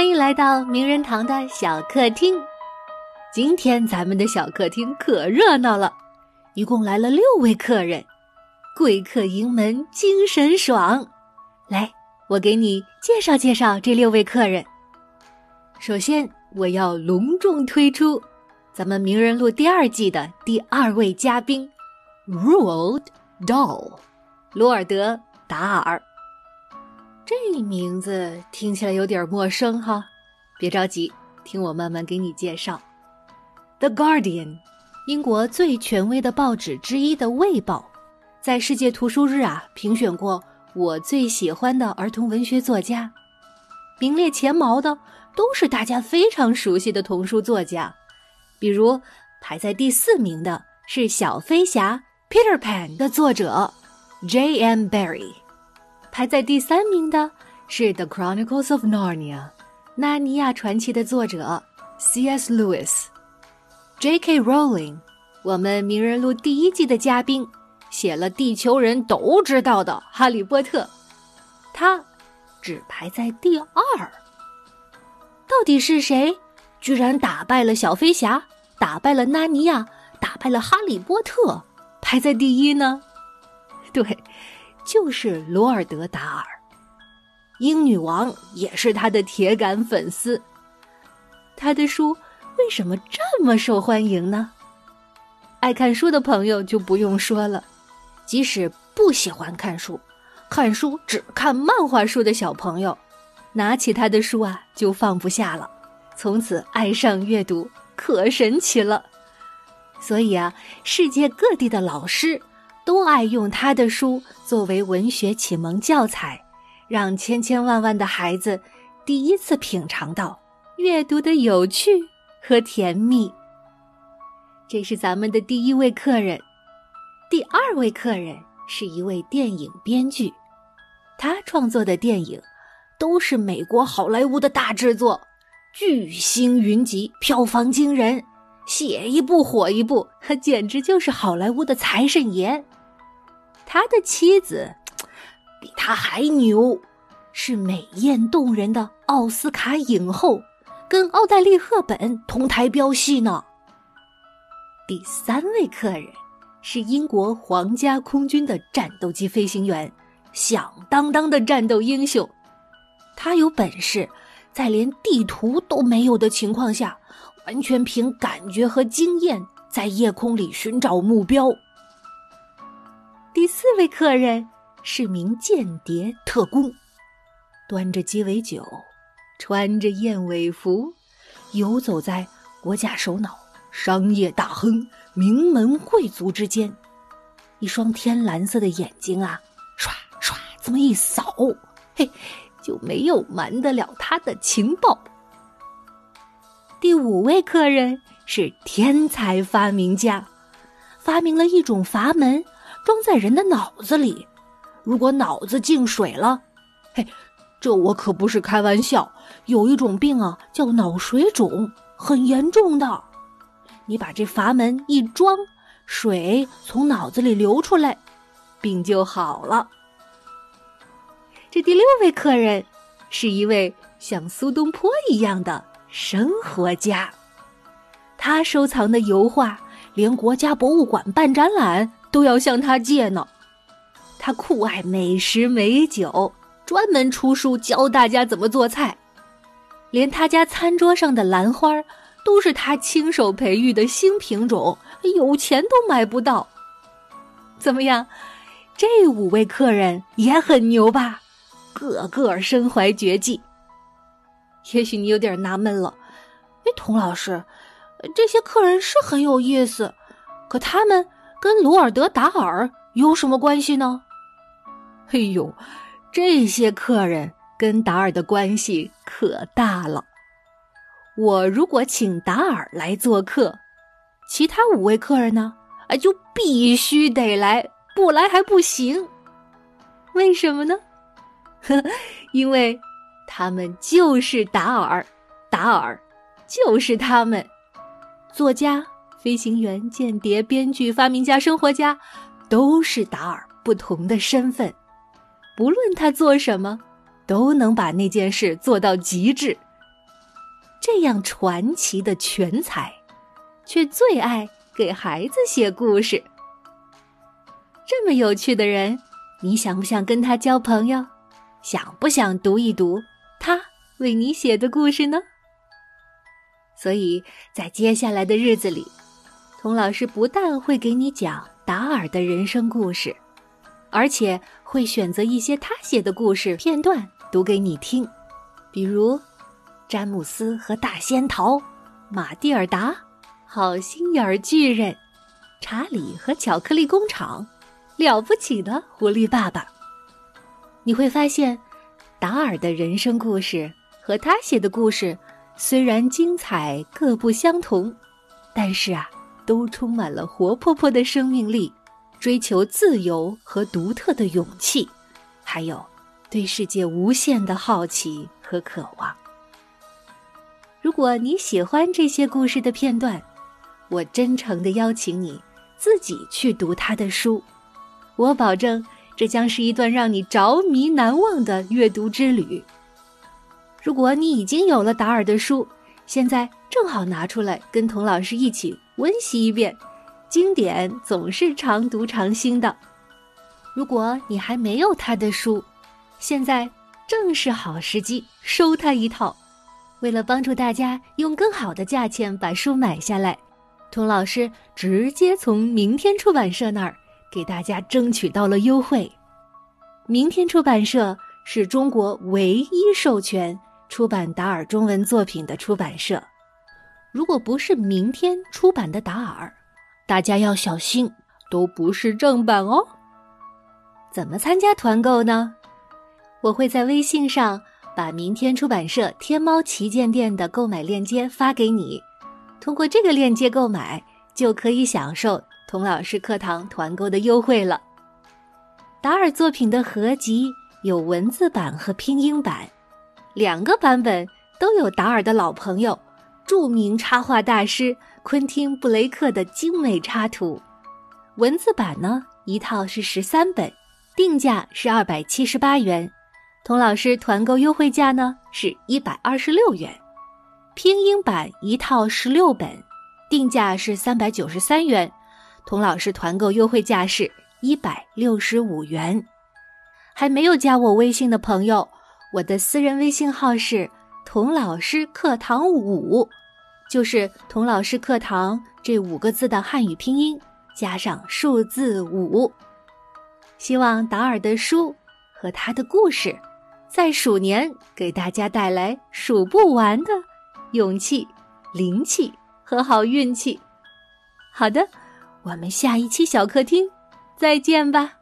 欢迎来到名人堂的小客厅。今天咱们的小客厅可热闹了，一共来了六位客人，贵客迎门，精神爽。来，我给你介绍介绍这六位客人。首先，我要隆重推出咱们名人录第二季的第二位嘉宾 r o l d Dahl，罗尔德·达尔。这名字听起来有点陌生哈，别着急，听我慢慢给你介绍。《The Guardian》，英国最权威的报纸之一的《卫报》，在世界图书日啊评选过我最喜欢的儿童文学作家，名列前茅的都是大家非常熟悉的童书作家，比如排在第四名的是《小飞侠》Peter Pan 的作者 J.M. Barrie。排在第三名的是《The Chronicles of Narnia》《纳尼亚传奇》的作者 C.S. Lewis。J.K. Rowling，我们名人录第一季的嘉宾，写了地球人都知道的《哈利波特》，他只排在第二。到底是谁，居然打败了小飞侠，打败了纳尼亚，打败了哈利波特，排在第一呢？对。就是罗尔德·达尔，英女王也是他的铁杆粉丝。他的书为什么这么受欢迎呢？爱看书的朋友就不用说了，即使不喜欢看书，看书只看漫画书的小朋友，拿起他的书啊就放不下了，从此爱上阅读，可神奇了。所以啊，世界各地的老师。都爱用他的书作为文学启蒙教材，让千千万万的孩子第一次品尝到阅读的有趣和甜蜜。这是咱们的第一位客人，第二位客人是一位电影编剧，他创作的电影都是美国好莱坞的大制作，巨星云集，票房惊人。写一部火一部，他 简直就是好莱坞的财神爷。他的妻子比他还牛，是美艳动人的奥斯卡影后，跟奥黛丽·赫本同台飙戏呢。第三位客人是英国皇家空军的战斗机飞行员，响当当的战斗英雄。他有本事，在连地图都没有的情况下。完全凭感觉和经验，在夜空里寻找目标。四位客人是名间谍特工，端着鸡尾酒，穿着燕尾服，游走在国家首脑、商业大亨、名门贵族之间，一双天蓝色的眼睛啊，唰唰这么一扫，嘿，就没有瞒得了他的情报。第五位客人是天才发明家，发明了一种阀门，装在人的脑子里。如果脑子进水了，嘿，这我可不是开玩笑。有一种病啊，叫脑水肿，很严重的。你把这阀门一装，水从脑子里流出来，病就好了。这第六位客人是一位像苏东坡一样的。生活家，他收藏的油画，连国家博物馆办展览都要向他借呢。他酷爱美食美酒，专门出书教大家怎么做菜。连他家餐桌上的兰花，都是他亲手培育的新品种，有钱都买不到。怎么样？这五位客人也很牛吧？个个身怀绝技。也许你有点纳闷了，哎，童老师，这些客人是很有意思，可他们跟罗尔德·达尔有什么关系呢？哎呦，这些客人跟达尔的关系可大了。我如果请达尔来做客，其他五位客人呢，啊，就必须得来，不来还不行。为什么呢？呵，因为。他们就是达尔，达尔就是他们。作家、飞行员、间谍、编剧、发明家、生活家，都是达尔不同的身份。不论他做什么，都能把那件事做到极致，这样传奇的全才，却最爱给孩子写故事。这么有趣的人，你想不想跟他交朋友？想不想读一读他为你写的故事呢？所以在接下来的日子里，童老师不但会给你讲达尔的人生故事，而且会选择一些他写的故事片段读给你听，比如詹姆斯和大仙桃、马蒂尔达、好心眼儿巨人、查理和巧克力工厂、了不起的狐狸爸爸。你会发现，达尔的人生故事和他写的故事。虽然精彩各不相同，但是啊，都充满了活泼泼的生命力，追求自由和独特的勇气，还有对世界无限的好奇和渴望。如果你喜欢这些故事的片段，我真诚的邀请你自己去读他的书，我保证这将是一段让你着迷难忘的阅读之旅。如果你已经有了达尔的书，现在正好拿出来跟童老师一起温习一遍。经典总是常读常新的。如果你还没有他的书，现在正是好时机收他一套。为了帮助大家用更好的价钱把书买下来，童老师直接从明天出版社那儿给大家争取到了优惠。明天出版社是中国唯一授权。出版达尔中文作品的出版社，如果不是明天出版的达尔，大家要小心，都不是正版哦。怎么参加团购呢？我会在微信上把明天出版社天猫旗舰店的购买链接发给你，通过这个链接购买，就可以享受童老师课堂团购的优惠了。达尔作品的合集有文字版和拼音版。两个版本都有达尔的老朋友、著名插画大师昆汀·布雷克的精美插图。文字版呢，一套是十三本，定价是二百七十八元，童老师团购优惠价呢是一百二十六元。拼音版一套十六本，定价是三百九十三元，童老师团购优惠价是一百六十五元。还没有加我微信的朋友。我的私人微信号是“童老师课堂五”，就是“童老师课堂”这五个字的汉语拼音加上数字五。希望达尔的书和他的故事，在鼠年给大家带来数不完的勇气、灵气和好运气。好的，我们下一期小客厅再见吧。